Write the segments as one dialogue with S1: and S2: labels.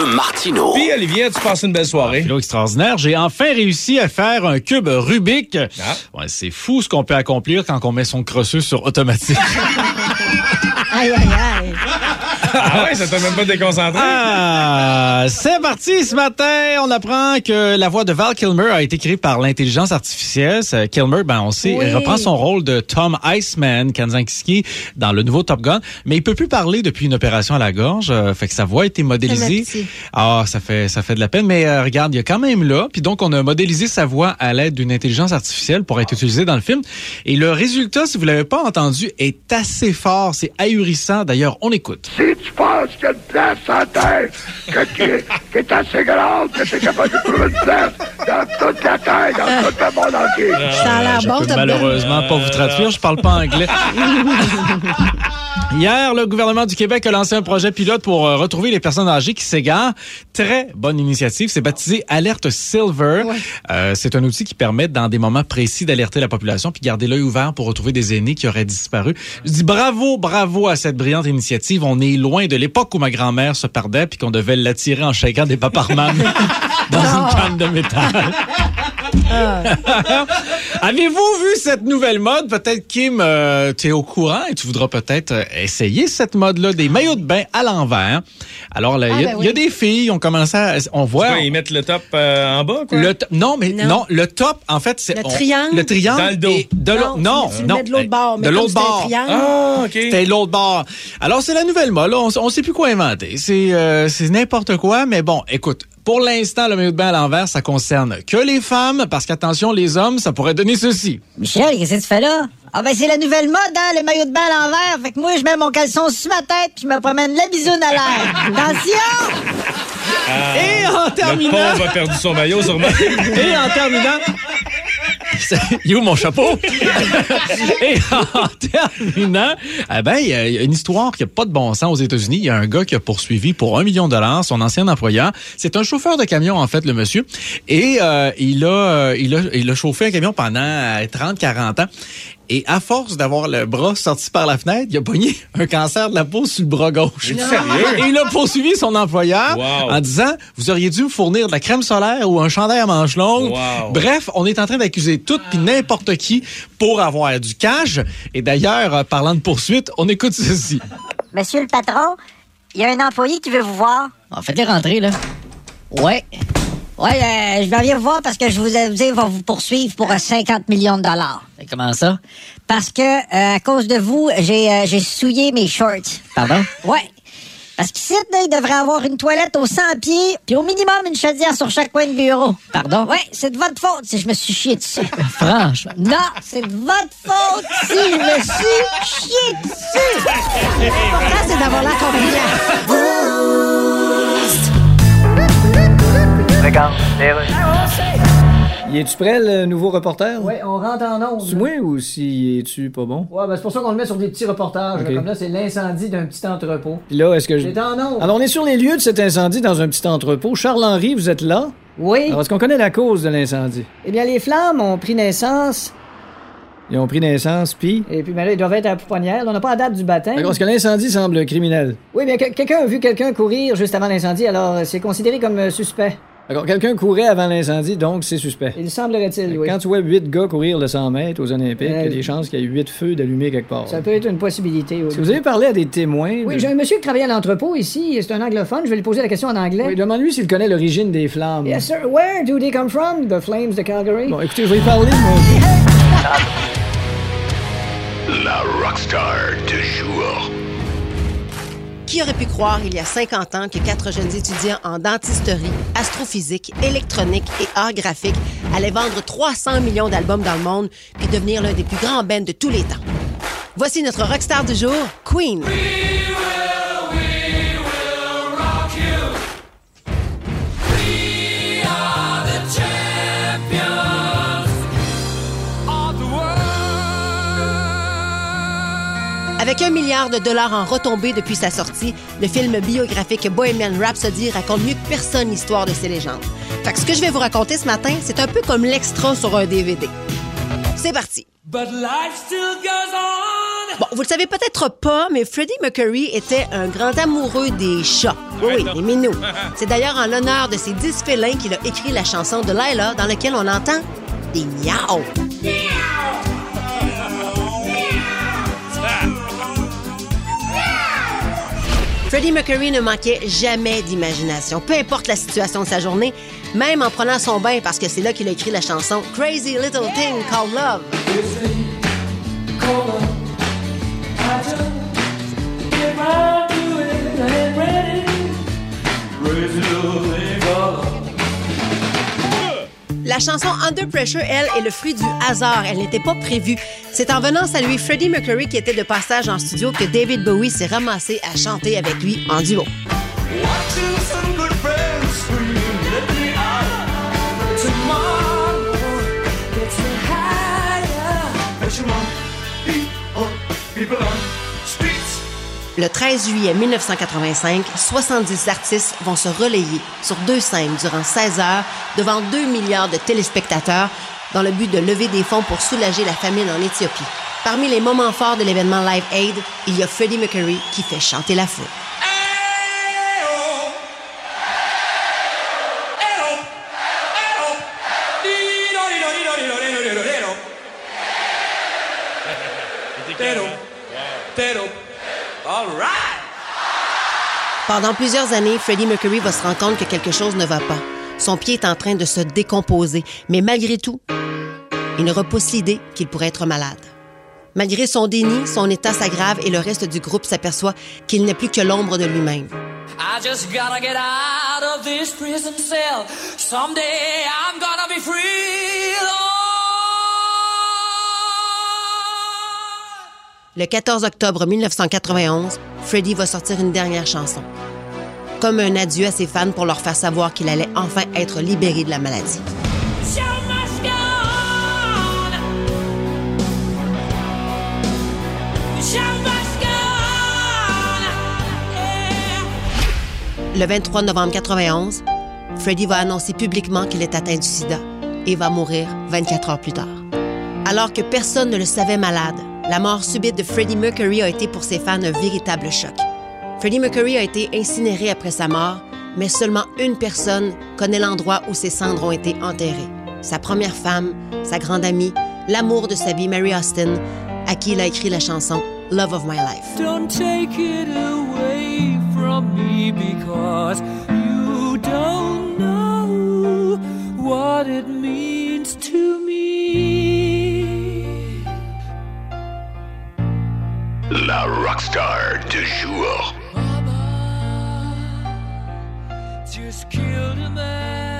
S1: de Martino
S2: Puis Olivier, tu passes une belle soirée?
S3: Philo extraordinaire. J'ai enfin réussi à faire un cube Rubik.
S2: Ah.
S3: Ouais, c'est fou ce qu'on peut accomplir quand on met son crosseux sur automatique.
S4: Aïe, aïe, aïe.
S2: Ah ouais, ça t'a même pas déconcentré?
S3: Ah, c'est parti ce matin. On apprend que la voix de Val Kilmer a été créée par l'intelligence artificielle. Kilmer, ben on sait,
S4: Oui.
S3: reprend son rôle de Tom Iceman Kanzanski dans le nouveau Top Gun, mais il peut plus parler depuis une opération à la gorge. euh, fait que sa voix a été modélisée. Ah, ça fait ça fait de la peine, mais euh, regarde, il y a quand même là. Puis donc on a modélisé sa voix à l'aide d'une intelligence artificielle pour être utilisée dans le film. Et le résultat, si vous l'avez pas entendu, est assez fort. C'est ahurissant. D'ailleurs, on écoute.
S5: Tu penses qu'il y a une place en terre que, qui, est, qui est assez grande, que tu es capable de trouver une place dans toute la terre, dans tout le monde entier?
S4: Ça a l'air
S3: Je
S4: bon,
S3: malheureusement pas vous traduire, je parle pas anglais. Hier, le gouvernement du Québec a lancé un projet pilote pour euh, retrouver les personnes âgées qui s'égarent. Très bonne initiative. C'est baptisé Alerte Silver. Euh, c'est un outil qui permet, dans des moments précis, d'alerter la population puis garder l'œil ouvert pour retrouver des aînés qui auraient disparu. Je dis bravo, bravo à cette brillante initiative. On est loin de l'époque où ma grand-mère se perdait puis qu'on devait l'attirer en shakant des paparman dans une canne de métal. Avez-vous vu cette nouvelle mode? Peut-être, Kim, euh, tu es au courant et tu voudras peut-être euh, essayer cette mode-là, des maillots de bain à l'envers. Alors, là, il y, a-
S4: Ah, ben
S3: y a des filles, on commence à... On voit...
S2: Quoi, ils mettent le top euh, en bas, quoi?
S3: Le to- non, mais non.
S4: Non.
S3: le top, en fait, c'est...
S4: Le
S3: on-
S4: triangle?
S3: Le triangle.
S2: Dans le dos.
S3: et De l'autre-
S4: Non,
S3: non,
S4: tu de l'autre bord, mais
S3: De l'autre bord.
S2: Ah, OK.
S3: C'était l'autre bord. Alors, c'est la nouvelle mode. là. On, on sait plus quoi inventer. C'est euh, c'est n'importe quoi, mais bon, écoute. Pour l'instant, le maillot de bain à l'envers, ça concerne que les femmes, parce qu'attention, les hommes, ça pourrait donner ceci.
S4: Michel, qu'est-ce que tu fais là? Ah ben c'est la nouvelle mode, hein, le maillot de bain à l'envers. Fait que moi, je mets mon caleçon sur ma tête, puis je me promène la bisoune à l'air. Attention!
S3: Et en
S2: Le
S3: terminant,
S2: pauvre a perdu son maillot, sûrement.
S3: et en terminant, Il où mon chapeau? Et en terminant, eh ben, il y a une histoire qui n'a pas de bon sens aux États-Unis. Il y a un gars qui a poursuivi pour un million de dollars son ancien employeur. C'est un chauffeur de camion, en fait, le monsieur. Et euh, il, a, euh, il, a, il a chauffé un camion pendant euh, 30-40 ans. Et à force d'avoir le bras sorti par la fenêtre, il a pogné un cancer de la peau sur le bras gauche. Et il a poursuivi son employeur
S2: Wow.
S3: en disant, vous auriez dû me fournir de la crème solaire ou un chandail à manches longues.
S2: Wow.
S3: Bref, on est en train d'accuser tout puis n'importe qui pour avoir du cash. Et d'ailleurs, euh, parlant de poursuite, on écoute ceci.
S6: Monsieur le patron, il y a un employé qui veut vous voir.
S4: Bon, faites-les rentrer, là. Ouais. Ouais, euh, je vais venir vous voir parce que je vous ai dit, vont vous poursuivre pour euh, 50 millions de dollars.
S7: Comment ça?
S4: Parce que, euh, à cause de vous, j'ai euh, j'ai souillé mes shorts.
S7: Pardon?
S4: Ouais. Parce qu'ici, il devrait avoir une toilette aux 100 pieds, puis au minimum une chaudière sur chaque coin de bureau.
S7: Pardon?
S4: Ouais, c'est de votre faute si je me suis chié dessus.
S7: Franchement.
S4: Non, c'est de votre faute si je me suis chié dessus. L'important, c'est d'avoir
S8: Y es-tu prêt, le nouveau reporter?
S9: Ouais, on rentre en onde.
S8: C'est moi ou si es-tu pas bon?
S9: Ouais, ben c'est pour ça qu'on le met sur des petits reportages. là, comme là, c'est l'incendie d'un petit entrepôt.
S8: Puis là, est-ce que je...
S9: C'est en onde.
S8: Alors, on est sur les lieux de cet incendie dans un petit entrepôt. Charles-Henri, vous êtes là?
S9: Oui.
S8: Alors, est-ce qu'on connaît la cause de l'incendie?
S9: Eh bien, les flammes ont pris naissance.
S8: Ils ont pris naissance, puis...
S9: Et puis, mais là, ils doivent être à la pouponnière. On n'a pas la date du baptême.
S8: Est-ce que l'incendie semble criminel?
S9: Oui, bien, que- quelqu'un a vu quelqu'un courir juste avant l'incendie, alors euh, c'est considéré comme euh, suspect. D'accord, quelqu'un courait avant l'incendie, donc c'est suspect.
S8: Il semblerait-il, oui.
S9: Quand tu vois huit gars courir le 100 mètres aux Olympiques, il y
S8: Euh,
S9: a des chances qu'il y ait huit feux d'allumés quelque part.
S8: Ça peut être une possibilité, oui.
S9: Que vous avez parlé à des témoins?
S8: Oui,
S9: de-
S8: j'ai un monsieur qui travaille à l'entrepôt ici. C'est un anglophone. Je vais lui poser la question en anglais.
S9: Oui, demande-lui s'il connaît l'origine des flammes.
S8: Yes, sir. Where do they come from? The flames de Calgary?
S9: Bon, écoutez, je vais y parler, mais...
S1: La rockstar.
S10: Qui aurait pu croire il y a 50 ans que quatre jeunes étudiants en dentisterie, astrophysique, électronique et art graphique allaient vendre 300 millions d'albums dans le monde puis devenir l'un des plus grands bands de tous les temps? Voici notre rockstar du jour, Queen. Avec un milliard de dollars en retombées depuis sa sortie, le film biographique Bohemian Rhapsody raconte mieux que personne l'histoire de ces légendes. Fait que ce que je vais vous raconter ce matin, c'est un peu comme l'extra sur un DVD. C'est parti. Bon, vous le savez peut-être pas, mais Freddie Mercury était un grand amoureux des chats. Oui, oui, des minous. C'est d'ailleurs en l'honneur de ces dix félins qu'il a écrit la chanson de Lila, dans laquelle on entend des miaus. Freddie Mercury ne manquait jamais d'imagination, peu importe la situation de sa journée, même en prenant son bain parce que c'est là qu'il a écrit la chanson Crazy Little Thing Called Love. La chanson Under Pressure, elle, est le fruit du hasard. Elle n'était pas prévue. C'est en venant saluer Freddie Mercury qui était de passage en studio que David Bowie s'est ramassé à chanter avec lui en duo. Le 13 juillet 1985, 70 artistes vont se relayer sur deux scènes durant 16 heures devant 2 milliards de téléspectateurs dans le but de lever des fonds pour soulager la famine en Éthiopie. Parmi les moments forts de l'événement Live Aid, il y a Freddie Mercury qui fait chanter la foule. Pendant plusieurs années, Freddie Mercury va se rendre compte que quelque chose ne va pas. Son pied est en train de se décomposer, mais malgré tout, il ne repousse l'idée qu'il pourrait être malade. Malgré son déni, son état s'aggrave et le reste du groupe s'aperçoit qu'il n'est plus que l'ombre de lui-même.
S11: I just gotta get out of this prison cell. Someday I'm gonna be free.
S10: Le 14 octobre 1991, Freddie va sortir une dernière chanson. Comme un adieu à ses fans pour leur faire savoir qu'il allait enfin être libéré de la maladie. Le 23 novembre 91, Freddie va annoncer publiquement qu'il est atteint du sida et va mourir 24 heures plus tard. Alors que personne ne le savait malade, la mort subite de Freddie Mercury a été pour ses fans un véritable choc. Freddie Mercury a été incinéré après sa mort, mais seulement une personne connaît l'endroit où ses cendres ont été enterrées. Sa première femme, sa grande amie, l'amour de sa vie, Mary Austin, à qui il a écrit la chanson Love of My Life.
S11: Don't take it away from me because you don't know what it means to me.
S1: La rockstar du jour.
S11: Just killed a man,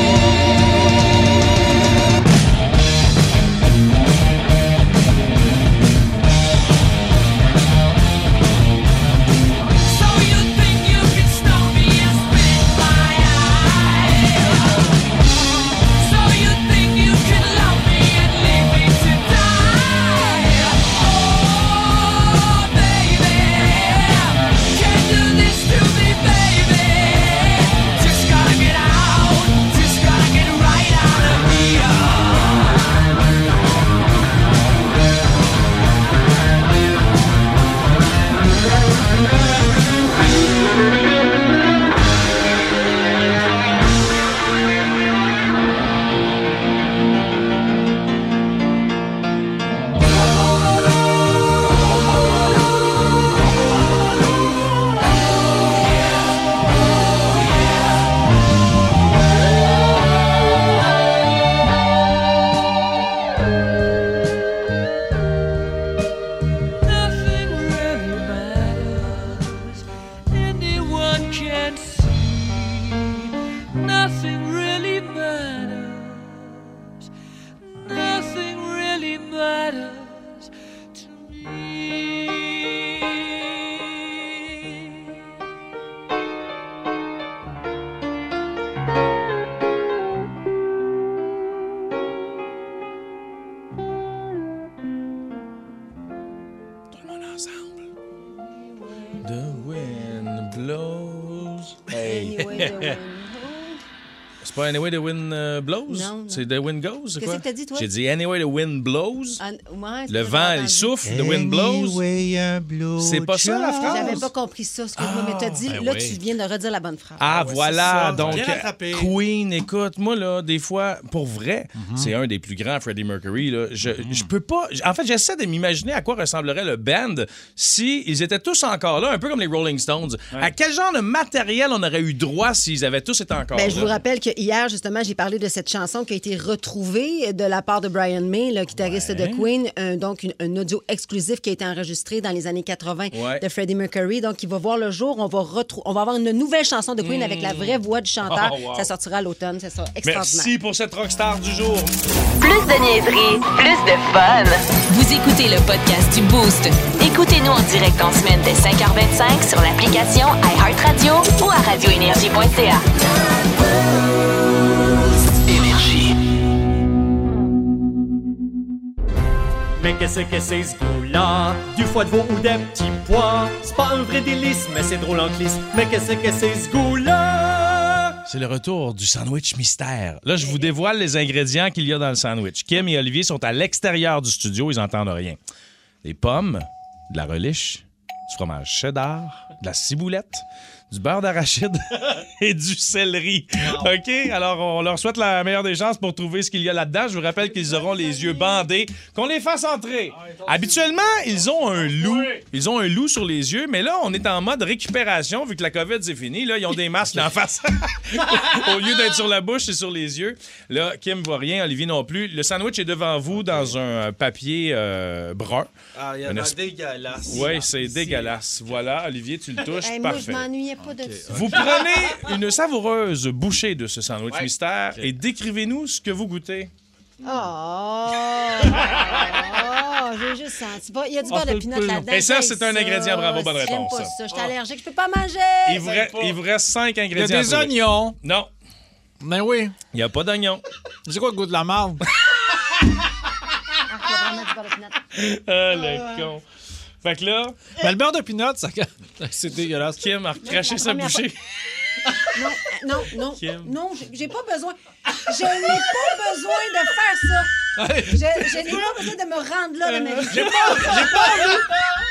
S7: Anyway the Wind
S2: euh, Blows?
S7: Non.
S2: C'est The Wind Goes?
S7: Qu'est-ce que t'as dit, toi?
S2: J'ai dit Anyway the Wind Blows.
S7: Ah, ouais,
S2: Le vent, il souffle, The Wind Blows. C'est pas ça la
S7: J'avais
S2: phrase?
S7: pas compris ça, excuse-moi, mais t'as dit,
S2: ben
S7: là,
S2: oui.
S7: tu viens de redire la bonne phrase.
S2: Ah, voilà.
S3: ça.
S2: Donc,
S3: Bien rattrapé.
S2: Queen, écoute, moi, là, des fois, pour vrai,
S3: Mhm.
S2: c'est un des plus grands, Freddie Mercury. Là. Je, je peux pas. En fait, j'essaie de m'imaginer à quoi ressemblerait le band si ils étaient tous encore là, un peu comme les Rolling Stones. À quel genre de matériel on aurait eu droit s'ils avaient tous été encore
S7: Ben,
S2: là?
S7: je vous rappelle que hier, justement, j'ai parlé de cette chanson qui a été retrouvée de la part de Brian May, le guitariste de Queen. Un- donc, une- un audio exclusif qui a été enregistré dans les années 80
S2: Ouais.
S7: de Freddie Mercury. Donc, il va voir le jour. On va, on va avoir une nouvelle chanson de Queen avec la vraie voix du chanteur.
S2: Oh, wow.
S7: Ça sortira à l'automne. C'est ça. Extraordinaire.
S2: Merci pour cette rockstar du jour.
S12: Plus de niaiserie, plus de fun. Vous écoutez le podcast du Boost. Écoutez-nous en direct en semaine dès 5h25 sur l'application iHeartRadio ou à radioénergie.ca.
S13: Mais qu'est-ce que c'est ce goût-là? Du foie de veau ou des petits pois? C'est pas un vrai délice, mais c'est drôle en clisse Mais qu'est-ce que c'est ce goût-là?
S2: C'est le retour du sandwich mystère. Là, je vous dévoile les ingrédients qu'il y a dans le sandwich. Kim et Olivier sont à l'extérieur du studio, ils n'entendent rien. Des pommes, de la reliche, du fromage cheddar, de la ciboulette, du beurre d'arachide et du céleri. OK? Alors, on leur souhaite la meilleure des chances pour trouver ce qu'il y a là-dedans. Je vous rappelle qu'ils auront les yeux bandés, qu'on les fasse entrer. Habituellement, ils ont un loup. Ils ont un loup sur les yeux, mais là, on est en mode récupération vu que la COVID, c'est fini. Là, ils ont des masques en face. Au lieu d'être sur la bouche, c'est sur les yeux. Là, Kim voit rien, Olivier non plus. Le sandwich est devant vous dans un papier euh, brun.
S3: Ah, il y a
S2: Un
S3: un
S2: es-
S3: dégueulasse.
S2: Oui, c'est dégueulasse. Voilà, Olivier, tu le touches.
S7: Hey, moi, je
S2: Parfait.
S7: m'ennuyais pas de ça.
S2: Vous prenez une savoureuse bouchée de ce sandwich mystère et décrivez-nous ce que vous goûtez.
S7: Oh! Oh, j'ai juste senti. Bon, Il y a du beurre de pinot là-dedans.
S2: Et ça,
S7: J'aime
S2: c'est un ingrédient. Bravo, bonne
S7: J'aime
S2: réponse,
S7: pas
S2: ça.
S7: Je suis allergique. Je peux pas manger.
S2: Il vous, re- il vous reste cinq ingrédients.
S14: des
S2: à trouver.
S14: oignons.
S2: Non.
S3: Ben oui.
S2: Il n'y a pas d'oignon.
S3: C'est quoi le goût de la marde?
S2: Ah, le con. Fait que là,
S3: le beurre de pinot, ça... c'est dégueulasse.
S2: Kim a recraché sa bouchée.
S10: Non, euh, non, non.
S2: Kim.
S10: Non, j'ai- pas besoin. Je n'ai pas besoin de faire ça. Je, je n'ai pas besoin de me rendre là dans ma vie.
S3: J'ai pas, j'ai pas envie,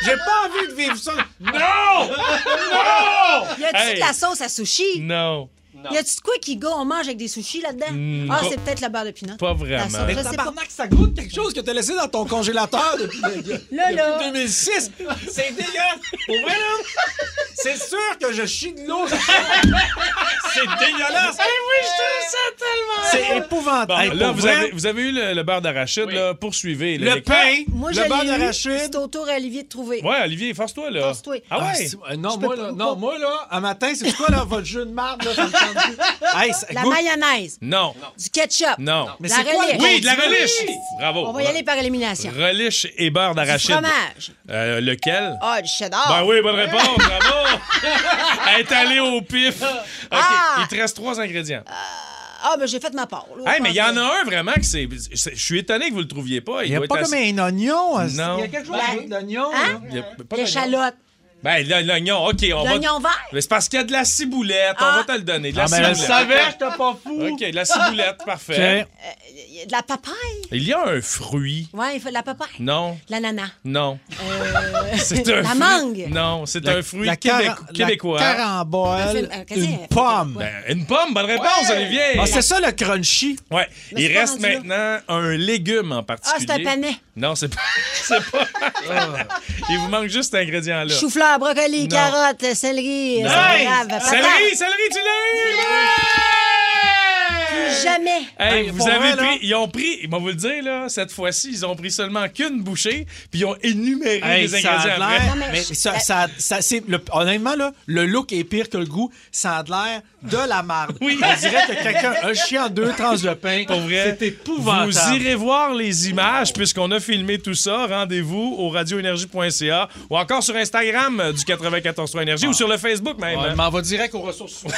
S3: j'ai pas envie de vivre ça.
S2: Non! Non!
S10: Y a-tu
S2: Hey.
S10: de la sauce à sushi?
S2: Non.
S10: Y a-tu de quoi qui go, on mange avec des sushis là-dedans?
S2: Mm,
S10: ah, c'est peut-être le beurre de pinot.
S2: Pas vraiment.
S10: La sauce,
S3: Mais
S10: je sais pas.
S3: ça goûte quelque chose que t'as laissé dans ton congélateur depuis,
S10: Là, là.
S3: depuis 2006. C'est dégueulasse. Pour vrai, là, c'est sûr que je chie de l'eau. C'est dégueulasse.
S2: oui, je trouve ça tellement.
S3: C'est épouvantable.
S2: Bon,
S3: Hey,
S2: là, vous
S3: vrai,
S2: avez, vous avez eu le, le beurre d'arachide, là. Poursuivez. là.
S3: le pain,
S10: Moi,
S3: le beurre d'arachide.
S10: C'est au tour à Olivier de trouver.
S2: Ouais, Olivier, force-toi, là.
S10: Force-toi.
S2: Ah ouais?
S3: c'est- euh, non, moi, là, non, moi, là, un matin, c'est quoi, là, votre jeu de marde, là, Hey, ça
S10: La
S3: goûte-
S10: mayonnaise,
S2: Non.
S10: du ketchup.
S2: Non.
S3: Mais
S10: La
S3: c'est quoi
S10: relish.
S2: Oui, de la relish. Bravo.
S10: On va y aller par élimination.
S2: Relish et beurre
S10: Du
S2: d'arachide.
S10: fromage.
S2: Euh, lequel?
S10: Ah, du cheddar.
S2: Ben oui, bonne réponse, bravo! Elle est allée au pif. OK,
S10: Ah!
S2: il te reste trois ingrédients.
S10: Ah, ben j'ai fait ma part. là,
S2: Hey, mais il y en a un vraiment que c'est. c'est- Je suis étonné que vous le trouviez pas.
S3: Il n'y a
S2: doit
S3: pas
S2: être
S3: comme
S2: assez-
S3: un oignon. hein,
S2: Non.
S3: Il y a quelque chose
S10: Ben,
S3: avec l'oignon.
S10: hein?
S3: là.
S2: Il y a pas
S10: que-
S2: d'oignon.
S10: L'échalote.
S2: Ben, l'oignon, OK, on va.
S10: L'oignon vert.
S2: Mais c'est parce qu'il y a de la ciboulette. On
S10: Ah.
S2: va te le donner. De la
S3: Ah, ben, je
S2: ciboulette.
S3: savais, j'étais pas fou.
S2: OK, de la ciboulette, parfait.
S10: A de la papaye.
S2: Il y a un fruit.
S10: Ouais, il faut de la papaye.
S2: Non,
S10: L'ananas.
S2: non.
S10: Euh,
S2: C'est un
S10: la
S2: fruit-
S10: mangue.
S2: Non, c'est un fruit
S3: la
S2: québécois.
S3: La carambole,
S10: Euh, qu'est-ce
S3: une
S10: que-
S3: pomme.
S2: Ben, une pomme, bonne réponse, Olivier.
S3: Ah, c'est ça le crunchy.
S2: Ouais.
S10: Mais
S2: Il reste
S10: là.
S2: maintenant un légume en
S10: Ah,
S2: particulier.
S10: c'est un panais.
S2: Non, c'est pas. c'est pas. Il vous manque juste cet ingrédient-là.
S10: Chou-fleur, brocoli,
S2: Non.
S10: carotte, céleri,
S2: Non.
S10: c'est grave.
S2: Céleri, céleri, tu l'as eu!
S10: Plus jamais.
S2: Hey,
S3: Hey,
S2: vous avez
S3: vrai,
S2: pris, ils ont pris, ils vont vous le dire, là, cette fois-ci, ils ont pris seulement qu'une bouchée, puis ils ont énuméré
S3: Hey,
S2: les ingrédients après.
S3: l'air.
S10: Non, mais
S3: Mais
S10: je-
S3: ça, ça, ça- c'est le- honnêtement, là, le look est pire que le goût. Ça a l'air de la marde.
S2: Oui.
S3: On dirait que quelqu'un a chié en deux tranches de pain.
S2: Pour vrai,
S3: C'est épouvantable.
S2: vous irez voir les images puisqu'on a filmé tout ça. Rendez-vous au radioénergie.ca ou encore sur Instagram euh, du 94.3 Énergie ou sur le Facebook même.
S3: On m'en va direct aux ressources.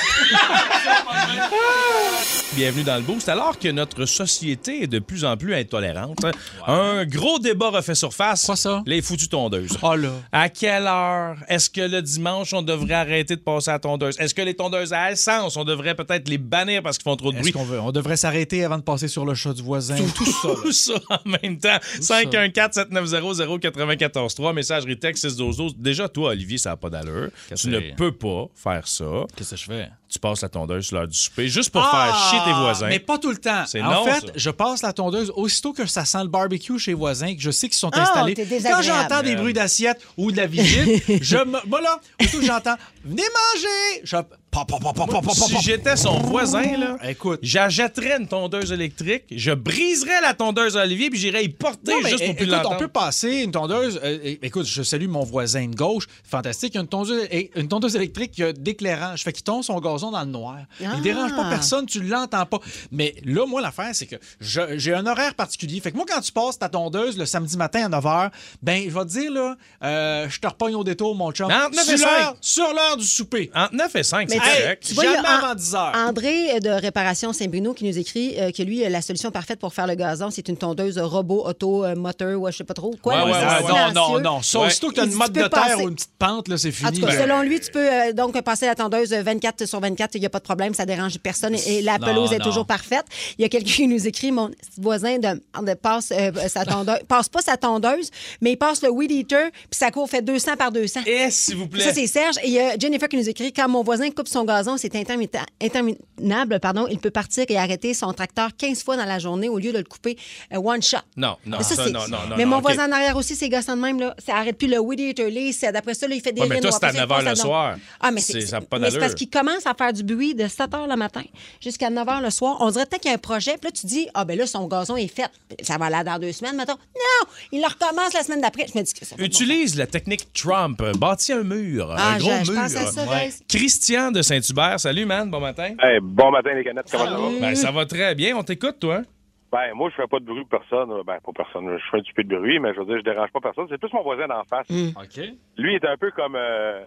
S2: Bienvenue dans le Boost. Alors que notre société est de plus en plus intolérante, un gros débat refait surface.
S3: Quoi ça?
S2: Les foutues tondeuses.
S3: Oh là.
S2: À quelle heure est-ce que le dimanche, on devrait arrêter de passer à la tondeuse? Est-ce que les tondeuses à essence, on devrait peut-être les bannir parce qu'ils font trop de bruit?
S3: qu'on veut? On devrait s'arrêter avant de passer sur le chat du voisin? Tout, ça.
S2: Tout ça en même temps. 514-790-0943, messagerie texte 612. Déjà, toi, Olivier, ça n'a pas d'allure. Tu ne peux pas faire ça.
S3: Qu'est-ce que je fais?
S2: Tu passes la tondeuse sur l'heure du souper juste pour
S3: Ah,
S2: faire chier tes voisins.
S3: Mais pas tout le temps.
S2: C'est
S3: en
S2: non,
S3: fait,
S2: ça.
S3: je passe la tondeuse aussitôt que ça sent le barbecue chez les voisins, que je sais qu'ils sont
S10: Ah,
S3: installés. Quand j'entends des bruits d'assiette ou de la visite, je me. Moi, là, aussitôt que j'entends Venez manger! Je. Pa, pa, pa, pa, pa, pa, pa,
S2: Si j'étais son voisin, là,
S3: Écoute.
S2: j'achèterais une tondeuse électrique, je briserais la tondeuse à Olivier, puis j'irais y porter
S3: Non, mais,
S2: juste pour plus
S3: écoute, on peut passer une tondeuse. euh, écoute, je salue mon voisin de gauche. Fantastique. Il y a une tondeuse, une tondeuse électrique qui a d'éclairage. Fait qu'il tombe son gazon dans le noir.
S10: Ah.
S3: Il dérange pas personne, tu l'entends pas. Mais là, moi, l'affaire, c'est que j'ai un horaire particulier. Fait que moi, quand tu passes ta tondeuse le samedi matin à 9 h, ben, je vais te dire, là, euh, je te repogne au détour, mon chum.
S2: Entre 9 et
S3: sur
S2: 5.
S3: l'heure- Sur l'heure du souper.
S2: Entre 9 et 5, c'est correct.
S10: tu vois, a
S3: Jamais avant 10 heures.
S10: André de Réparation Saint-Bruno qui nous écrit euh, que lui, euh, la solution parfaite pour faire le gazon, c'est une tondeuse robot, auto, euh, moteur, ou je sais pas trop. Quoi,
S2: Ouais, ouais, ouais,
S3: non, non, non.
S2: Ouais.
S3: aussitôt que tu as une
S10: peux
S3: de terre
S10: passer-
S3: ou une petite pente, là, c'est
S10: En
S3: fini.
S10: tout cas,
S3: Ben,
S10: selon lui, tu peux euh, donc passer la tondeuse 24 sur 24, il n'y a pas de problème, ça dérange personne et la
S3: Non,
S10: pelouse est
S3: non.
S10: toujours parfaite. Il y a quelqu'un qui nous écrit, mon voisin de, de passe euh, sa tondeuse, passe pas sa tondeuse, mais il passe le weed eater, puis ça court fait 200 par 200.
S2: Et s'il vous plaît.
S10: Ça, c'est Serge. Et il y a Jennifer qui nous écrit quand mon voisin coupe son gazon, c'est interminable, pardon, il peut partir et arrêter son tracteur 15 fois dans la journée au lieu de le couper euh, one shot.
S2: Non, non,
S10: Mais
S2: ça,
S10: c'est-
S2: non, non,
S10: Mais
S2: non,
S10: mon voisin en arrière aussi, c'est gossant de même, là. Ça arrête plus le weed eater, c'est- d'après ça, là, il fait des
S2: Ouais, mais toi, c'est à
S10: après, il
S2: 9 heures
S10: passe
S2: le soir.
S10: Ah, mais
S2: C'est- ça
S10: parce qu'il commence à faire du bruit de 7 h le matin jusqu'à 9 h le soir. On dirait peut-être qu'il y a un projet, puis là, tu dis, ah, ben là, son gazon est fait. Ça va là dans deux semaines, mettons. Non, il le recommence la semaine d'après. Je me dis que ça
S2: Utilise la technique Trump. Bâtis un mur.
S10: Ah,
S2: un gros
S10: je- je
S2: mur.
S10: Ça,
S2: Ouais. Christian de Saint-Hubert. Salut, man. Bon matin.
S1: Hey, bon matin, les canettes. Comment ça va?
S2: Ben, ça va très bien. On t'écoute, toi.
S1: Ben, moi, je fais pas de bruit pour personne. Ben, pas personne. Je fais un petit peu de bruit, mais je veux dire, je dérange pas personne. C'est plus mon voisin d'en face.
S3: OK.
S1: Lui, il est un peu comme, euh,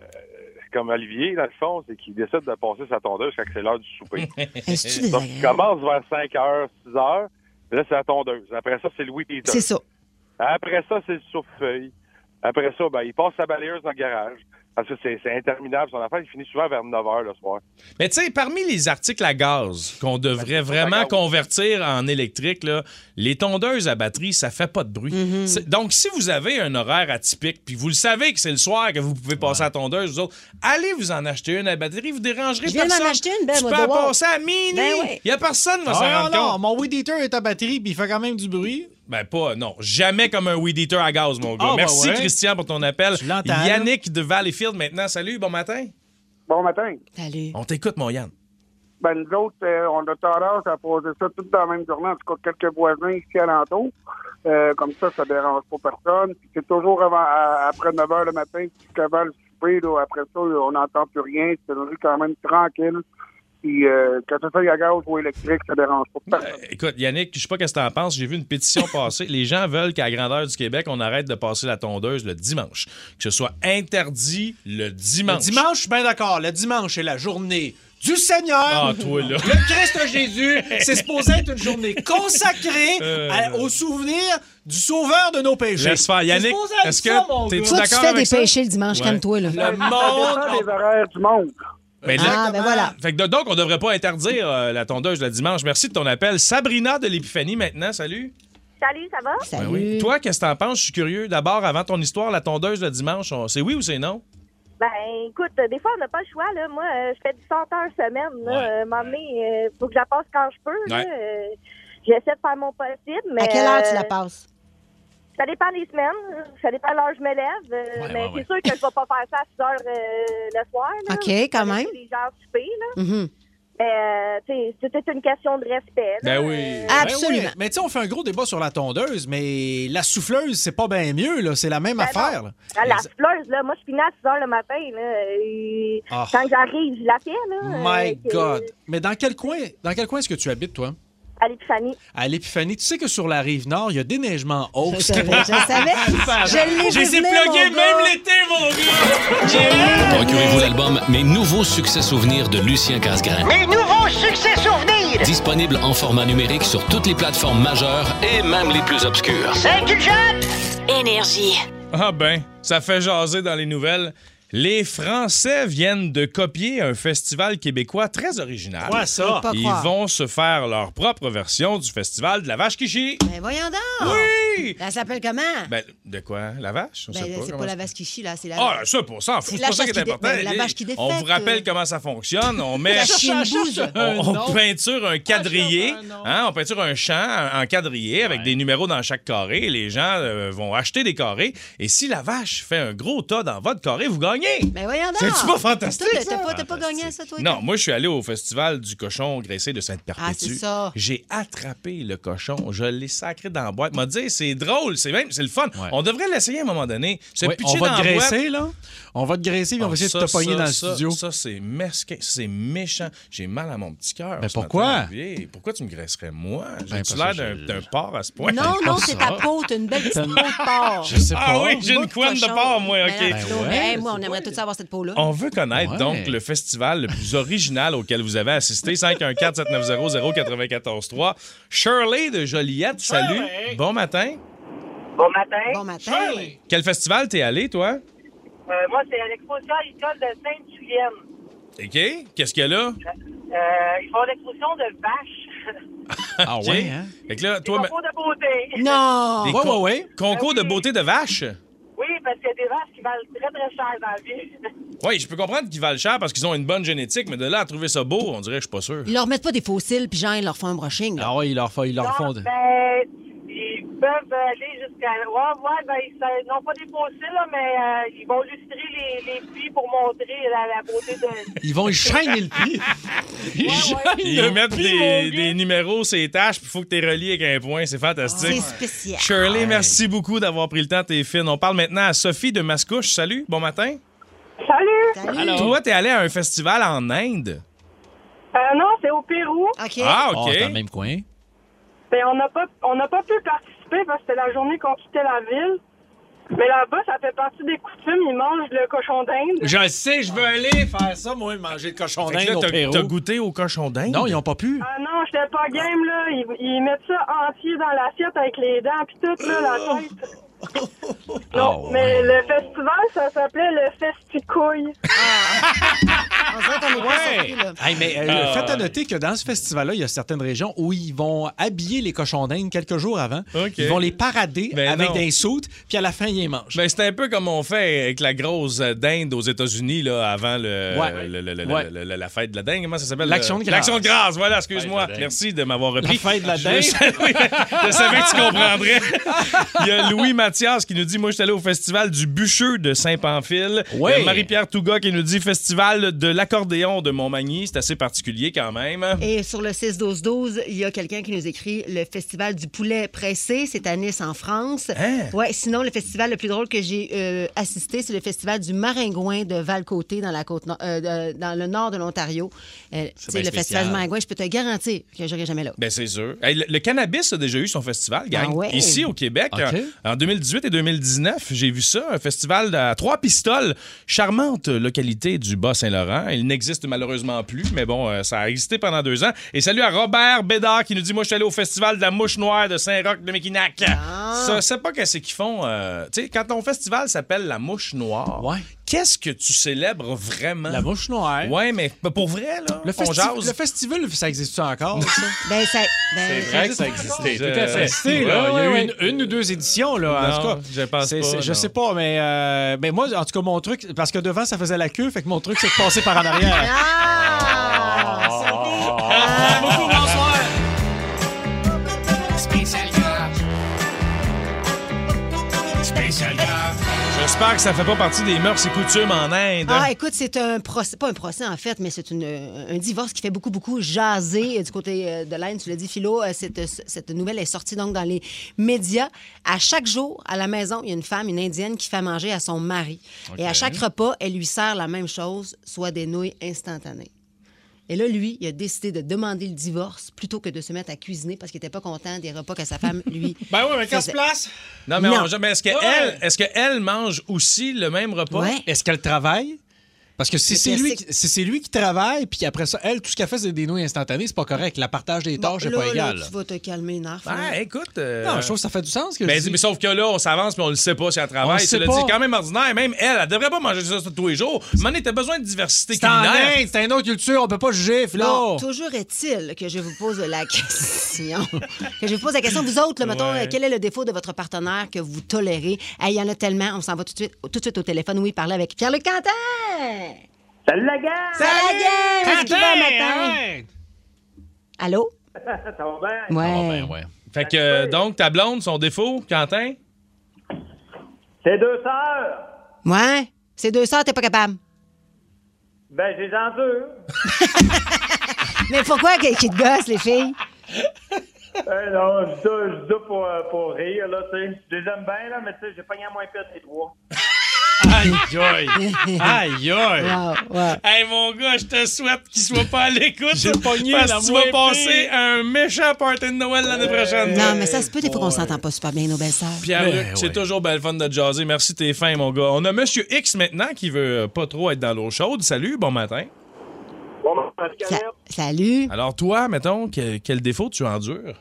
S1: comme Olivier, dans le fond, c'est qu'il décide de passer sa tondeuse quand c'est l'heure du souper. Donc, il commence vers 5 h, 6 h. Là, c'est la tondeuse. Après ça, c'est le weed eater.
S10: C'est ça.
S1: Après ça, c'est le souffle-feuille. Après ça, ben, il passe sa balayeuse dans le garage. Parce que c'est interminable. Son affaire, il finit souvent vers 9 h le soir.
S2: Mais tu sais, parmi les articles à gaz qu'on devrait vraiment convertir en électrique, là, les tondeuses à batterie, ça fait pas de bruit.
S10: Mm-hmm.
S2: Donc, si vous avez un horaire atypique, puis vous le savez que c'est le soir que vous pouvez passer à la tondeuse, vous autres, allez vous en acheter une à batterie, vous dérangerez
S10: Je viens
S2: personne.
S10: d'en acheter une, Ben,
S2: Tu peux en passer à minuit. Il
S10: Ben
S2: y a personne qui va s'en
S3: Ah,
S2: rendre
S3: non,
S2: compte.
S3: mon weed eater est à batterie, puis il fait quand même du bruit.
S2: Ben pas, non. Jamais comme un weed eater à gaz, mon gars.
S3: Ah, ben
S2: Merci,
S3: ouais.
S2: Christian, pour ton appel. Yannick de Valleyfield maintenant. Salut, bon matin.
S15: Bon matin.
S10: Salut.
S2: On t'écoute, mon Yann.
S15: Ben, nous autres, euh, on a tendance à poser ça tout dans la même journée, en tout cas quelques voisins ici alentour. Euh, comme ça, ça dérange pas personne. Puis c'est toujours avant, à- après 9 h le matin, jusqu'avant le souper. Là, après ça, on n'entend plus rien. C'est une rue quand même tranquille. Puis euh, que ce soit à gaz ou électrique, ça dérange pas personne.
S2: Écoute, Yannick, je sais pas qu'est-ce que t'en penses. J'ai vu une pétition passer. Les gens veulent qu'à la grandeur du Québec, on arrête de passer la tondeuse le dimanche. Que ce soit interdit le dimanche.
S3: Le dimanche, je suis bien d'accord. Le dimanche, c'est la journée du Seigneur.
S2: Ah, toi, là.
S3: Le Christ Jésus, c'est supposé être une journée consacrée
S2: Euh.
S3: à- au souvenir du sauveur de nos péchés.
S2: Laisse faire. Yannick, est-ce que
S3: ça, mon
S2: t'es-tu
S3: gars?
S10: Toi, tu
S2: d'accord
S10: fais
S2: avec
S10: des
S2: ça?
S10: péchés le dimanche,
S2: Ouais.
S10: calme-toi, là.
S3: Le
S15: Ça
S3: monde.
S15: dépend des horaires du monde.
S2: Ben,
S10: Ah, ben voilà.
S2: Fait que donc, on devrait pas interdire euh, la tondeuse le dimanche. Merci de ton appel. Sabrina de l'Épiphanie maintenant. Salut.
S16: Salut, ça va?
S2: Ben oui. Toi, qu'est-ce que t'en penses? Je suis curieux. D'abord, avant ton histoire, la tondeuse le dimanche, on- c'est oui ou c'est non?
S16: Ben, écoute, euh, des fois, on n'a pas le choix. Là. Moi, euh, je fais du 100 heures semaine. Là.
S2: Ouais.
S16: Euh, euh, faut que je la passe quand je peux.
S10: Ouais.
S16: Euh, J'essaie de faire mon possible. Mais,
S10: À quelle heure tu la passes?
S16: Ça dépend des semaines. Ça dépend de l'heure que je me lève. euh,
S10: Ouais,
S16: mais
S10: ouais,
S16: c'est
S10: ouais.
S16: sûr que je vais pas faire ça à 6 heures euh, le soir. Là,
S10: OK, quand même.
S16: Les gens souper, là.
S10: Mhm.
S16: Mais, euh, c'était une question de respect. là.
S2: Ben oui.
S16: Euh,
S10: Absolument.
S3: Ben oui. Mais tu sais, on fait un gros débat sur la tondeuse, mais la souffleuse, c'est pas bien mieux, là. C'est la même
S16: Ben
S3: affaire. là.
S16: Ah, la souffleuse, là, moi, je finis à 6 heures le matin. Là, et
S3: Ah.
S16: Quand j'arrive, je la fais. Là,
S3: My
S16: euh, que-
S3: God. Mais dans quel coin, dans quel coin est-ce que tu habites, toi?
S16: À l'épiphanie.
S3: À l'Épiphanie. Tu sais que sur la rive nord, il y a déneigement haut.
S10: Je savais, je savais. Je l'ai
S2: J'ai
S10: mon
S2: même
S10: gars.
S2: l'été, mon gars!
S17: Procurez-vous l'album Mes nouveaux succès souvenirs de Lucien Casgrain.
S18: Mes nouveaux succès souvenirs!
S17: Disponible en format numérique sur toutes les plateformes majeures et même les plus obscures.
S18: C'est jeune!
S12: Énergie.
S2: Ah ben, ça fait jaser dans les nouvelles. Les Français viennent de copier un festival québécois très original.
S3: Quoi, ça?
S2: Ils
S10: croire.
S2: vont se faire leur propre version du festival de la vache qui chie.
S10: Ben voyons donc.
S2: Oui!
S10: Elle s'appelle comment?
S2: Ben, de quoi? La vache? On
S10: Ben,
S2: sait
S10: c'est pas la vache qui chie, là, c'est la
S2: Ah, ça, pour ça, c'est pas ça qui
S10: vache
S2: est important.
S10: ben, la vache qui
S2: On vous rappelle
S10: euh.
S2: comment ça fonctionne. On met...
S10: La chienne-bouge.
S2: On, on
S3: non.
S2: peinture un quadrillé, hein, on peinture un champ en en quadrillé avec des numéros dans chaque carré. Les gens euh, vont acheter des carrés. Et si la vache fait un gros tas dans votre carré, vous gagnez.
S10: Ben voyons donc.
S2: C'est-tu pas fantastique,
S10: Toi,
S2: ça?
S10: T'as pas, t'as pas gagné à ça, toi?
S2: Non, moi, je suis allé au festival du cochon graissé de Sainte-Perpétue.
S10: Ah, c'est ça.
S2: J'ai attrapé le cochon. Je l'ai sacré dans la boîte. M'a dit, c'est drôle, c'est même, c'est le fun. On devrait l'essayer à un moment donné. Se
S3: Ouais,
S2: pitcher
S3: on va
S2: dans
S3: te
S2: boîte.
S3: graisser, là. On va te graisser, puis on va
S2: Ah,
S3: essayer
S2: ça,
S3: de te pogner
S2: ça,
S3: dans le
S2: ça,
S3: studio.
S2: Ça, c'est mesquin, c'est méchant. J'ai mal à mon petit cœur.
S3: Mais pourquoi?
S2: Olivier. Pourquoi tu me graisserais moi?
S3: Ben,
S2: J'ai-tu l'air d'un porc à ce point?
S10: Non, non, c'est ta peau. T'as une belle petite peau de porc.
S2: Je sais pas. Ah oui, j'ai une couenne de porc, moi, OK. Ben
S10: Mais, moi, on aimerait tout savoir cette peau-là.
S2: On veut connaître
S3: Ouais.
S2: donc le festival le plus original auquel vous avez assisté. 514-790-0943. Shirley de Joliette, salut. Bon matin.
S16: Bon matin.
S10: Bon matin.
S2: Quel festival t'es allé, toi?
S16: Euh, moi, c'est à l'exposition agricole de Sainte-Julienne.
S2: OK. Qu'est-ce qu'il y a là?
S16: Euh, ils font l'exposition de vaches.
S3: Ah ouais, hein?
S2: Fait que là, toi...
S16: Concours de beauté.
S10: Non!
S2: Des
S3: Ouais,
S2: con-
S3: ouais, ouais.
S2: Concours de beauté de vache?
S16: Oui, parce qu'il y a des vaches qui valent très, très cher dans la vie.
S2: Oui, je peux comprendre qu'ils valent cher parce qu'ils ont une bonne génétique, mais de là à trouver ça beau, on dirait que je suis pas sûr.
S10: Ils leur mettent pas des fossiles, puis genre, ils leur font un brushing. là.
S3: Ah ouais, ils leur, font- ils leur font...
S16: Ben, ils peuvent aller jusqu'à... Ouais, ouais, ben, ils ça- non pas des fossiles, là, mais euh, ils vont illustrer les, les puits pour montrer la, la beauté de...
S3: Ils vont y chaîner le pied. Ils chaînent
S2: Ils
S3: le
S2: mettent des, numéros les tâches, puis il faut que tu es relié avec un point. C'est fantastique.
S10: C'est spécial.
S2: Shirley, merci beaucoup d'avoir pris le temps, t'es fine. On parle maintenant à Sophie de Mascouche. Salut, bon matin.
S16: Salut!
S10: Salut.
S2: Toi, t'es allé à un festival en Inde.
S16: Euh, non, c'est au Pérou.
S10: OK.
S2: Ah, OK.
S3: c'est dans le même coin.
S16: Ben, on n'a pas, on n'a pas pu participer parce que c'était la journée qu'on quittait la ville. Mais là-bas, ça fait partie des coutumes. Ils mangent le cochon d'Inde.
S3: Je sais, je veux aller faire ça, moi, manger le cochon
S2: Fait que
S3: d'Inde
S2: là, t'as- goûté au cochon d'Inde?
S3: Non, ils n'ont pas pu.
S16: Ah non, j'étais pas game, là. Ils, ils mettent ça entier dans l'assiette avec les dents pis tout, là, la tête. Non, mais le festival, ça s'appelait le Festicouille.
S10: Pas
S3: Ouais. Hey, mais euh,
S2: Ah,
S3: faites à noter que dans ce festival-là, il y a certaines régions où ils vont habiller les cochons d'Inde quelques jours avant.
S2: OK.
S3: Ils vont les parader
S2: Ben
S3: avec
S2: non.
S3: des soutes, puis à la fin, ils les mangent.
S2: Ben, c'est un peu comme on fait avec la grosse dinde aux États-Unis là, avant le,
S3: Ouais.
S2: le- le- le-
S3: Ouais.
S2: le- le- la fête de la dinde. Comment ça s'appelle?
S3: L'action de grâce.
S2: L'action de grâce, voilà, excuse-moi. Merci de m'avoir repris.
S3: La fête de la dinde.
S2: Je, savais que tu comprendrais. Il y a Louis Mathias qui nous dit Moi, je suis allé au festival du Bûcheux de Saint-Pamphile. Y a Marie-Pierre Touga qui nous dit Festival de l'accordéon de Montmagny. C'est assez particulier quand même.
S10: Et sur le 6-12-12, il y a quelqu'un qui nous écrit le festival du poulet pressé, c'est à Nice en France.
S2: Hein?
S10: Ouais, sinon, le festival le plus drôle que j'ai euh, assisté, c'est le festival du maringouin de Val-Côté, dans, la côte nord- euh, dans le nord de l'Ontario. Euh, tu sais,
S2: bien
S10: le festival du maringouin, je peux te garantir que je jamais là.
S2: Ben, c'est sûr. Hey, le, le cannabis a déjà eu son festival, gang.
S10: Ah ouais?
S2: Ici, au Québec,
S3: OK.
S2: en, en 2018 et 2019, j'ai vu ça, un festival à trois pistoles. Charmante localité du Bas-Saint-Laurent. Il n'existe malheureusement plus, mais bon, euh, ça a existé pendant deux ans. Et salut à Robert Bédard qui nous dit Moi, je suis allé au festival de la mouche noire de Saint-Roch de Méquinac.
S10: Ah.
S2: Ça, c'est pas qu'est-ce qu'ils font. euh, tu sais, quand ton festival s'appelle la mouche noire,
S3: Ouais.
S2: Qu'est-ce que tu célèbres vraiment?
S3: La mouche noire.
S2: Ouais, mais pour vrai, là,
S3: Le,
S2: on
S3: festi-
S2: jase.
S3: le festival, ça existe encore, ça?
S10: Ben, ça, ben,
S14: C'est vrai que ça existait. Tout à fait.
S3: existé, là.
S2: Ouais,
S3: Il y a
S2: ouais,
S3: eu une, une ou deux éditions, là. en tout cas,
S2: je pense pas,
S3: Je sais pas, mais, euh, mais moi, en tout cas, mon truc, parce que devant, ça faisait la queue, fait que mon truc, c'est de passer par en arrière.
S10: Ah!
S2: Que ça fait pas partie des mœurs et coutumes en Inde.
S10: Ah, écoute, c'est un procès, pas un procès en fait, mais c'est une- un divorce qui fait beaucoup, beaucoup jaser du côté euh, de l'Inde. Tu l'as dit, Philo, euh, cette, cette nouvelle est sortie donc dans les médias. À chaque jour, à la maison, il y a une femme, une Indienne, qui fait manger à son mari. Et à chaque repas, elle lui sert la même chose, soit des nouilles instantanées. Et là, lui, il a décidé de demander le divorce plutôt que de se mettre à cuisiner parce qu'il n'était pas content des repas que sa femme lui.
S3: Ben oui, mais casse
S10: faisait.
S3: place?
S2: Non, mais, est-ce qu'elle
S3: Ouais.
S2: est-ce qu'elle mange aussi le même repas?
S10: Ouais.
S3: Est-ce qu'elle travaille? Parce que si c'est lui, si lui qui travaille, puis après ça, elle, tout ce qu'elle fait, c'est des nouilles instantanées, c'est pas correct. La partage des tâches, c'est pas
S10: là,
S3: égal.
S10: tu vas te calmer, Narf.
S2: Ah, écoute. euh,
S3: Non, je trouve que ça fait du sens. Que
S2: ben,
S3: je dis.
S2: mais sauf que là, on s'avance mais on le sait pas si elle travaille.
S3: le
S2: C'est quand même ordinaire. Même elle, elle devrait pas manger ça tous les jours. Mais t'as besoin de diversité culinaire.
S3: C'est une autre culture, on peut pas juger.
S10: Bon, toujours est-il que je vous pose la question. que je vous pose la question, vous autres, là, mettons,
S2: Ouais.
S10: quel est le défaut de votre partenaire que vous tolérez? Hey, Il y en a tellement, on s'en va tout de suite, tout de suite au téléphone. Oui, parler avec Pierre-Luc Quentin!
S16: Salut la gang!
S10: Salut la gang! Est-ce qu'il va, matin?
S3: Arrête!
S10: Allô?
S16: Ça va bien?
S10: Ouais.
S3: Ben ouais.
S2: Fait que, euh, donc, ta blonde, son défaut, Quentin?
S16: C'est deux sœurs.
S10: Ouais? C'est deux sœurs, t'es pas capable.
S16: Ben, j'ai en deux.
S10: Mais pourquoi qu'ils te gossent, les filles?
S16: Euh, non, je dis ça, pour, euh, pour rire, là, tu sais. Je les aime bien, là, mais tu sais, j'ai pas à moins pire des trois.
S3: Aïe, aïe. Aïe, aïe.
S10: Wow, wow.
S2: Hey, mon gars, je te souhaite qu'il soit pas à l'écoute.
S3: J'ai pogné
S2: parce
S3: la
S2: que tu vas passer un méchant party de Noël l'année prochaine.
S10: Non, mais ça se peut des fois qu'on s'entend pas super bien, nos belles-sœurs.
S2: Pierre-Luc,
S3: Ben,
S2: c'est
S3: ouais.
S2: toujours belle fun de jaser. Merci, t'es fin, mon gars. On a Monsieur X maintenant qui veut euh, pas trop être dans l'eau chaude. Salut, bon matin.
S16: Bon, ben,
S10: Sa- salut.
S2: Alors, toi, mettons, que- quel défaut tu endures?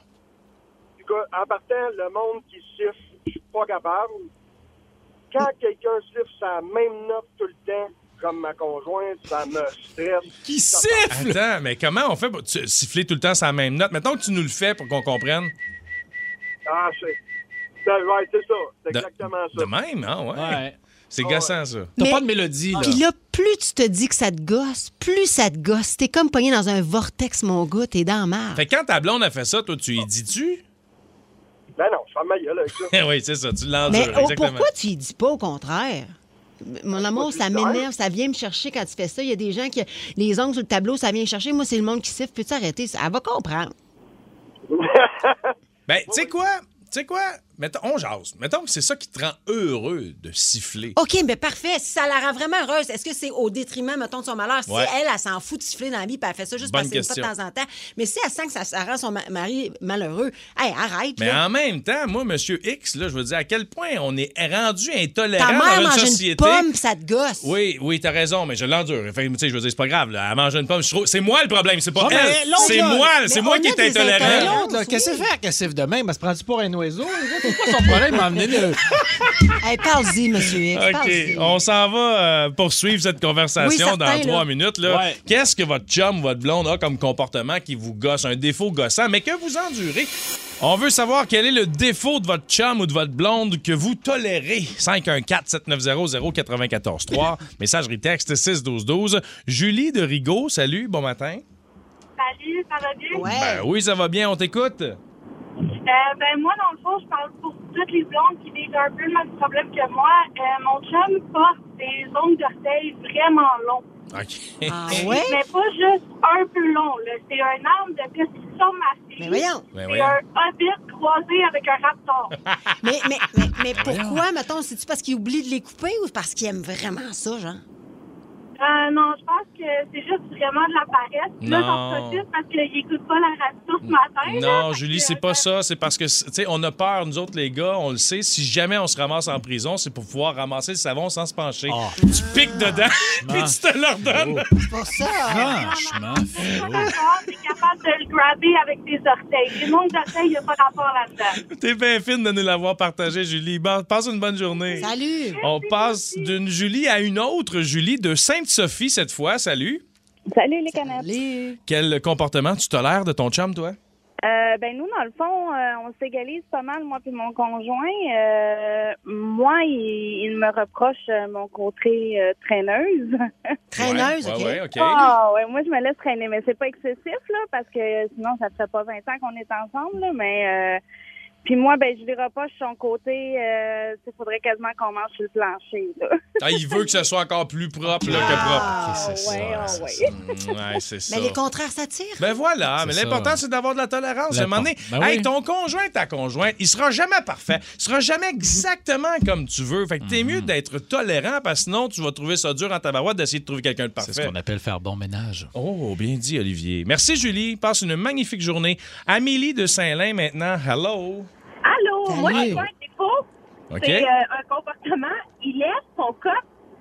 S15: En partant, le monde qui siffle, je suis pas capable. Quand quelqu'un siffle sa même note tout le temps, comme ma conjointe, ça me stresse.
S3: Qui siffle?
S2: Attends, mais comment on fait pour tu- siffler tout le temps sa même note? Mettons que tu nous le fais pour qu'on comprenne.
S15: Ah, c'est... c'est- Ouais, c'est ça. C'est
S2: De-
S15: exactement ça.
S2: De même, hein? Ouais.
S3: Ouais.
S2: C'est
S15: Ah
S2: gossant, ça.
S3: T'as pas de mélodie, là.
S10: Puis là, plus tu te dis que ça te gosse, plus ça te gosse. T'es comme pogné dans un vortex, mon gars, t'es dans la marre.
S2: Fait que quand ta blonde a fait ça, toi, tu y dis-tu?
S15: Ben non, je ferme ma gueule avec ça.
S2: oui, c'est ça, tu
S10: Mais
S2: l'endures,
S10: oh,
S2: exactement.
S10: pourquoi tu y dis pas au contraire? Mon amour, ça m'énerve, ça vient me chercher quand tu fais ça. Il y a des gens qui. Les ongles sur le tableau, ça vient me chercher. Moi, c'est le monde qui siffle. Peux-tu arrêter? Elle va comprendre.
S2: Ben, tu sais quoi? Tu sais quoi? Mettons, on jase. Mettons que c'est ça qui te rend heureux de siffler.
S10: OK, mais parfait. Si ça la rend vraiment heureuse, est-ce que c'est au détriment, mettons, de son malheur? Si
S2: Ouais.
S10: elle, elle, s'en fout de siffler dans la vie, puis elle fait ça juste
S2: Bonne
S10: parce que de temps en temps. Mais si elle sent que ça, ça rend son ma- mari malheureux, hey, arrête.
S2: Mais
S10: là.
S2: en même temps, moi, Monsieur X, là, je veux dire à quel point on est rendu intolérant
S10: Ta mère
S2: dans
S10: une
S2: société?
S10: pomme, ça te gosse.
S2: Oui, oui, t'as raison, mais je l'endure. Enfin, tu sais, je veux dire, c'est pas grave. Là. Elle mange une pomme. je trouve- C'est moi le problème, c'est pas
S3: mais
S2: elle.
S3: l'autre,
S2: C'est moi, c'est moi qui est intolérant.
S3: Mais l'autre, là, qu'est-ce que c'est agressif de même? Elle se prend-tu pour un oiseau? Son problème? M'emmener le...
S10: Hey, parle-y, monsieur X.
S2: OK,
S10: parle-y.
S2: on s'en va euh, poursuivre cette conversation
S10: Oui, certain,
S2: dans
S10: là.
S2: trois minutes. là.
S3: Ouais.
S2: Qu'est-ce que votre chum, votre blonde a comme comportement qui vous gosse, un défaut gossant, mais que vous endurez? On veut savoir quel est le défaut de votre chum ou de votre blonde que vous tolérez. 514-790-0943. Messagerie texte 61212. Julie de Rigaud, salut, bon matin.
S16: Salut, ça va bien?
S2: Ben oui, ça va bien, on t'écoute.
S16: Euh, ben moi, dans le fond, je parle pour toutes les blondes qui vivent un peu le même problème que moi. Euh, mon chum porte des ongles d'orteil vraiment longs.
S2: OK.
S10: Ah
S16: Mais-
S10: ouais?
S16: Mais pas juste un peu long. C'est un arme de prescription massive.
S10: Mais voyons.
S16: C'est un hobbit croisé avec un raptor.
S10: Mais, mais, mais, mais pourquoi, mettons, c'est-tu parce qu'il oublie de les couper ou parce qu'il aime vraiment ça, genre?
S16: Euh, non, je pense que c'est juste vraiment de la paresse. Là,
S2: Non.
S16: j'en profite parce qu'il écoute pas la radio ce matin.
S2: Non, Julie, c'est pas ça. C'est parce que, tu sais, on a peur, nous autres, les gars, on le sait. Si jamais on se ramasse en prison, c'est pour pouvoir ramasser le savon sans se pencher.
S3: Ah.
S2: Tu piques dedans, puis tu te le redonnes.
S10: C'est pour ça.
S3: Franchement,
S16: Pas d'accord, T'es capable de le grabber avec tes orteils. Les nombres d'orteils, il n'y a pas rapport là-dedans.
S2: T'es bien fine de nous l'avoir partagé, Julie. Bon, passe une bonne journée.
S10: Salut.
S2: On passe d'une Julie à une autre Julie de Sainte-Sophie cette fois. Salut.
S16: Salut les canettes.
S10: Salut.
S2: Quel comportement tu tolères de ton chum, toi?
S16: Euh, ben nous, dans le fond, euh, on s'égalise pas mal, moi puis mon conjoint. Euh, moi, il, il me reproche euh, mon côté euh, traîneuse.
S10: Traîneuse,
S2: Ouais,
S10: OK?
S2: ouais, OK.
S16: Ah, ouais, moi, je me laisse traîner, mais c'est pas excessif, là, parce que sinon, ça fait pas 20 ans qu'on est ensemble, là, mais... Puis moi, ben, je lui reproche son côté, euh, il faudrait quasiment qu'on mange sur le plancher, là.
S2: Ah, il veut que ce soit encore plus propre là, que
S10: Ah,
S2: propre. Ok, c'est
S16: ouais,
S2: ça, c'est
S16: ouais.
S2: ça. Ouais, c'est ça.
S10: Mais les contraires s'attirent.
S2: Ben voilà, mais l'important, c'est d'avoir de la tolérance. À un moment donné,
S3: Ben
S2: hey, ton conjoint, ta conjointe, il sera jamais parfait. Il sera jamais exactement comme tu veux. Fait que t'es
S3: Mhm.
S2: mieux d'être tolérant parce que sinon, tu vas trouver ça dur en tabarouette d'essayer de trouver quelqu'un de
S3: C'est ce
S2: parfait.
S3: qu'on appelle faire bon ménage.
S2: Oh, bien dit, Olivier. Merci, Julie. Passe une magnifique journée. Amélie de Saint-Lin, maintenant. Hello.
S16: Allô,
S10: Salut.
S16: moi, j'ai un défaut.
S2: OK.
S16: C'est euh, un comportement. Il laisse son cop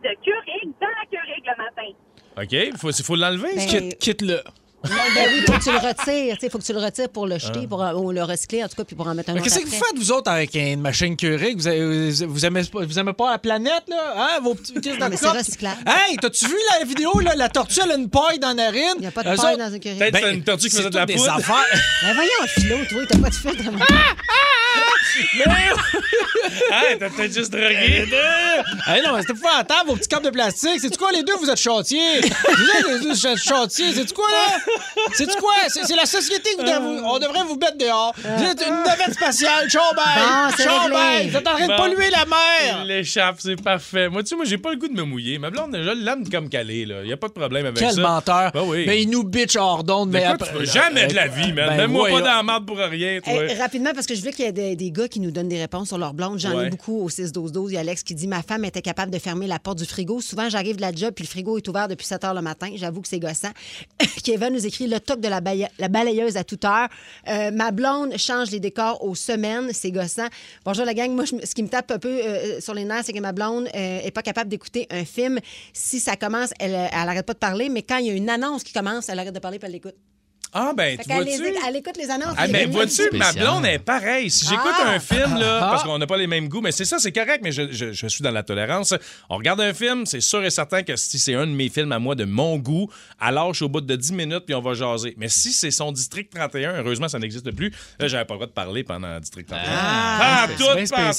S16: de Keurig dans la Keurig le matin.
S2: OK. Il faut, faut l'enlever.
S10: Ben,
S3: Quitte, quitte-le.
S10: Ben oui, faut que tu le retires. Il faut que tu le retires pour le jeter, pour, euh, ou le recycler, en tout cas, puis pour en mettre un
S3: Mais
S10: autre
S3: qu'est-ce que vous faites, vous autres, avec une machine Keurig? Vous, avez- vous, aimez, pas- vous aimez pas la planète, là? Hein? Vos petits crises de
S10: mais c'est recyclable.
S3: Hey, t'as-tu vu la vidéo, là? La tortue, elle a une paille dans la narine?
S10: Il n'y a pas de paille
S3: autres-
S10: dans un Keurig.
S2: Peut-être
S3: Ben,
S2: que c'est une tortue qui faisait de la poudre.
S3: affaires.
S10: Ben voyons, Philo, toi, t'as pas de filtre.
S2: Hey, t'as peut-être juste drogué.
S3: Hey, non, mais c'était pas à table, vos petits câbles de plastique. C'est-tu quoi, les deux, vous êtes chantiers? Vous êtes les deux ch- chantiers. C'est-tu quoi, là? C'est-tu quoi? C'est la société que vous devez- on devrait vous mettre dehors. Vous êtes une navette spatiale, Chaubaille.
S10: c'est
S3: Chaubaille.
S10: réglé.
S3: Vous êtes en train de polluer la mer.
S2: Il l'échappe, c'est parfait. Moi, tu sais, moi, j'ai pas le goût de me mouiller. Ma blonde, déjà, l'aime comme calée, là. Y a pas de problème avec
S3: Quel
S2: ça.
S3: menteur.
S2: Ben oui.
S3: Mais il nous bitch hors d'onde. Mais après-
S2: jamais de la vie, man.
S3: Ben,
S2: Mets-moi pas
S3: voyons.
S2: dans la marde pour rien, toi.
S10: Hey, rapidement, parce que je veux qu'il y ait des, des gars qui nous donnent des réponses sur leur blonde. J'en
S2: Ouais.
S10: ai beaucoup au 6-12-12. Il y a Alex qui dit Ma femme était capable de fermer la porte du frigo. Souvent, j'arrive de la job puis le frigo est ouvert depuis 7 heures le matin. J'avoue que c'est gossant. Kevin nous écrit Le toc de la, balayeuse à toute heure. Euh, ma blonde change les décors aux semaines. C'est gossant. Bonjour la gang. Moi, je ce qui me tape un peu euh, sur les nerfs, c'est que ma blonde euh, est pas capable d'écouter un film. Si ça commence, elle, elle arrête pas de parler, mais quand il y a une annonce qui commence, elle arrête de parler puis elle l'écoute.
S2: Ah, ben,
S10: Fait
S2: tu vois-tu?
S10: elle écoute les annonces.
S2: Ah,
S10: films.
S2: vois-tu, ma blonde est pareille. Si j'écoute
S10: Ah!
S2: un film, là,
S3: Ah!
S2: parce qu'on n'a pas les mêmes goûts, mais c'est ça, c'est correct, mais je, je- je suis dans la tolérance. On regarde un film, c'est sûr et certain que si c'est un de mes films à moi de mon goût, alors je suis au bout de 10 minutes puis on va jaser. Mais si c'est son District 31, heureusement, ça n'existe plus, là, j'avais pas le droit de parler pendant District 31.
S10: Ah!
S2: Tout,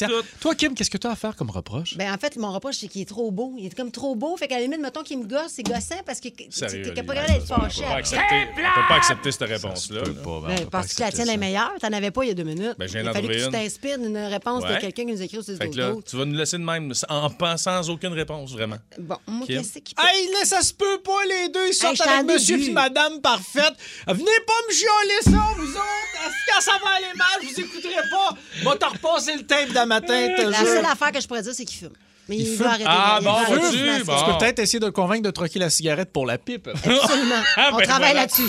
S2: tout.
S3: Toi, Kim, qu'est-ce que tu as à faire comme reproche?
S10: Ben, en fait, mon reproche, c'est qu'il est trop beau. Il est comme trop beau. Fait qu'à la limite, mettons qu'il me gosse, c'est gossant parce que t'es pas capable d'être fâché
S2: on peut pas accepter accepter cette réponse-là. là.
S10: Ben, Penses-tu que la tienne est meilleure? T'en avais pas il y a deux minutes.
S2: Ben,
S10: il a fallu que tu
S2: une.
S10: t'inspires d'une réponse de quelqu'un qui nous écrit au 6
S2: Fait que là, tu vas nous laisser de même, en pensant sans aucune réponse, vraiment.
S10: Bon, moi, qu'est-ce qui
S3: Hey, là, ça se peut pas, les deux. Ils sortent
S10: t'en
S3: avec monsieur puis madame parfaite. Venez pas me chialer ça, vous autres. Quand ça va aller mal, je vous écouterai pas. Va te repasser le tape dans ma tête.
S10: La seule affaire que je pourrais dire, c'est qu'il fume. Mais il,
S3: Il fume?
S10: arrêter.
S2: Ah, bon,
S10: fumer.
S2: Bon.
S3: Tu peux peut-être essayer de le convaincre de troquer la cigarette pour la pipe.
S10: Absolument.
S2: Ah,
S10: On
S2: ben
S10: travaille
S2: voilà.
S10: là-dessus.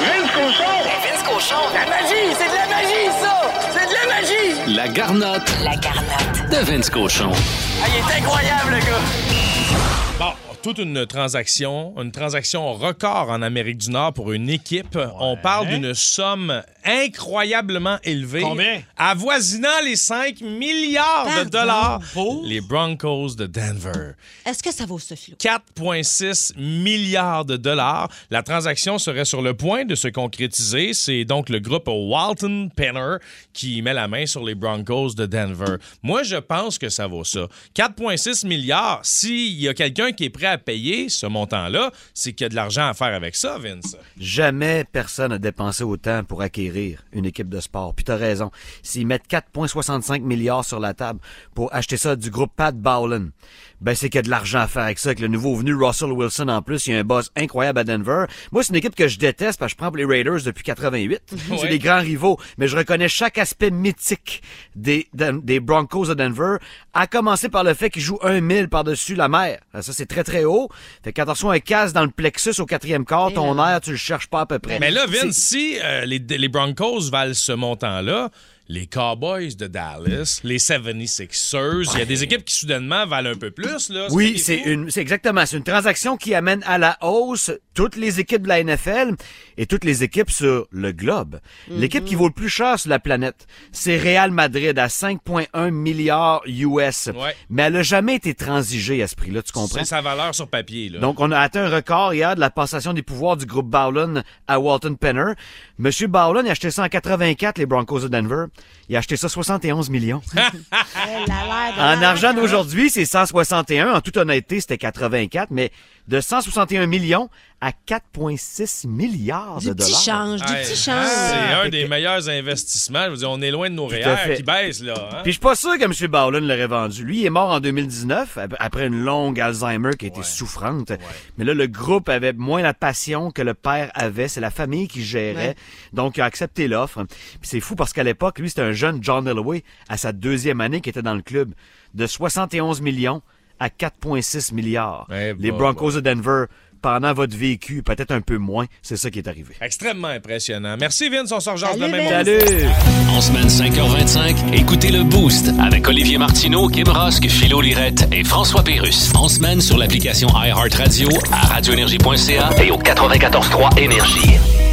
S18: Vince Cochon! Vince Cochon! La magie! C'est de la magie, ça! C'est de la magie!
S17: La garnotte
S12: La garnotte.
S17: de Vince Cochon.
S18: Ah, il est incroyable, le gars!
S2: Bon, toute une transaction, une transaction record en Amérique du Nord pour une équipe. On parle d'une somme incroyablement élevée.
S3: Combien?
S2: Avoisinant les 5 milliards de dollars pour? Les Broncos de Denver.
S10: Est-ce que ça vaut ça, Philo?
S2: 4,6 milliards de dollars. La transaction serait sur le point de se concrétiser. C'est donc le groupe Walton Penner qui met la main sur les Broncos de Denver. Moi, je pense que ça vaut ça. 4,6 milliards. S'il y a quelqu'un qui est prêt à payer ce montant-là, c'est qu'il y a de l'argent à faire avec ça, Vince.
S19: Jamais personne n'a dépensé autant pour acquérir une équipe de sport. Puis t'as raison. S'ils mettent 4,65 milliards sur la table pour acheter ça du groupe Pat Bowlen, ben c'est qu'il y a de l'argent à faire avec ça. Avec le nouveau venu Russell Wilson en plus, il y a un boss incroyable à Denver. Moi, c'est une équipe que je déteste parce que je prends pour les Raiders depuis 88. C'est des grands rivaux. Mais je reconnais chaque aspect mythique des, des Broncos de Denver, à commencer par le fait qu'ils jouent un mille par-dessus la mer. Ça, c'est très, très haut. Fait que quand tu reçois un casse dans le plexus au quatrième quart, ton air, tu le cherches pas à peu près.
S2: Mais là, Vince, si euh, les, les Broncos valent ce montant-là, les Cowboys de Dallas, les 76ers, il y a des équipes qui soudainement valent un peu plus. Là.
S19: Oui, c'est une, c'est exactement, c'est une transaction qui amène à la hausse toutes les équipes de la NFL et toutes les équipes sur le globe. L'équipe qui vaut le plus cher sur la planète, c'est Real Madrid à 5,1 milliards US.
S2: Ouais.
S19: Mais elle a jamais été transigée à ce prix-là, tu comprends?
S2: C'est sa valeur sur papier. Là.
S19: Donc, on a atteint un record hier de la passation des pouvoirs du groupe Bowlen à Walton Penner. Monsieur Bowlen, il a acheté ça en 84, les Broncos de Denver. Il a acheté ça 71 millions. En argent d'aujourd'hui, c'est 161. En toute honnêteté, c'était 84, mais de 161 millions à 4,6 milliards
S10: Du
S19: de
S10: petit
S19: dollars.
S10: change, du
S2: Hey,
S10: petit change.
S2: C'est un des meilleurs investissements. Je veux dire, on est loin de nos
S19: fait.
S2: qui baissent, là. hein?
S19: Puis je suis pas sûr que M. Bowlen l'aurait vendu. Lui, il est mort en 2019, ap- après une longue Alzheimer qui était souffrante. Mais là, le groupe avait moins la passion que le père avait. C'est la famille qui gérait.
S10: Ouais.
S19: Donc, il a accepté l'offre. Puis c'est fou parce qu'à l'époque, lui, c'était un jeune John Elway à sa deuxième année qui était dans le club. De 71 millions à 4,6 milliards.
S2: Eh
S19: Les
S2: bah,
S19: Broncos de Denver, pendant votre vécu, peut-être un peu moins, c'est ça qui est arrivé.
S2: Extrêmement impressionnant. Merci, Vince. On se rejoint demain.
S19: Salut!
S17: En semaine 5h25, écoutez le Boost avec Olivier Martineau, Kim Rosk, Philo Lirette et François Pérus. En semaine sur l'application iHeartRadio à radioénergie.ca et au 94.3 Énergie.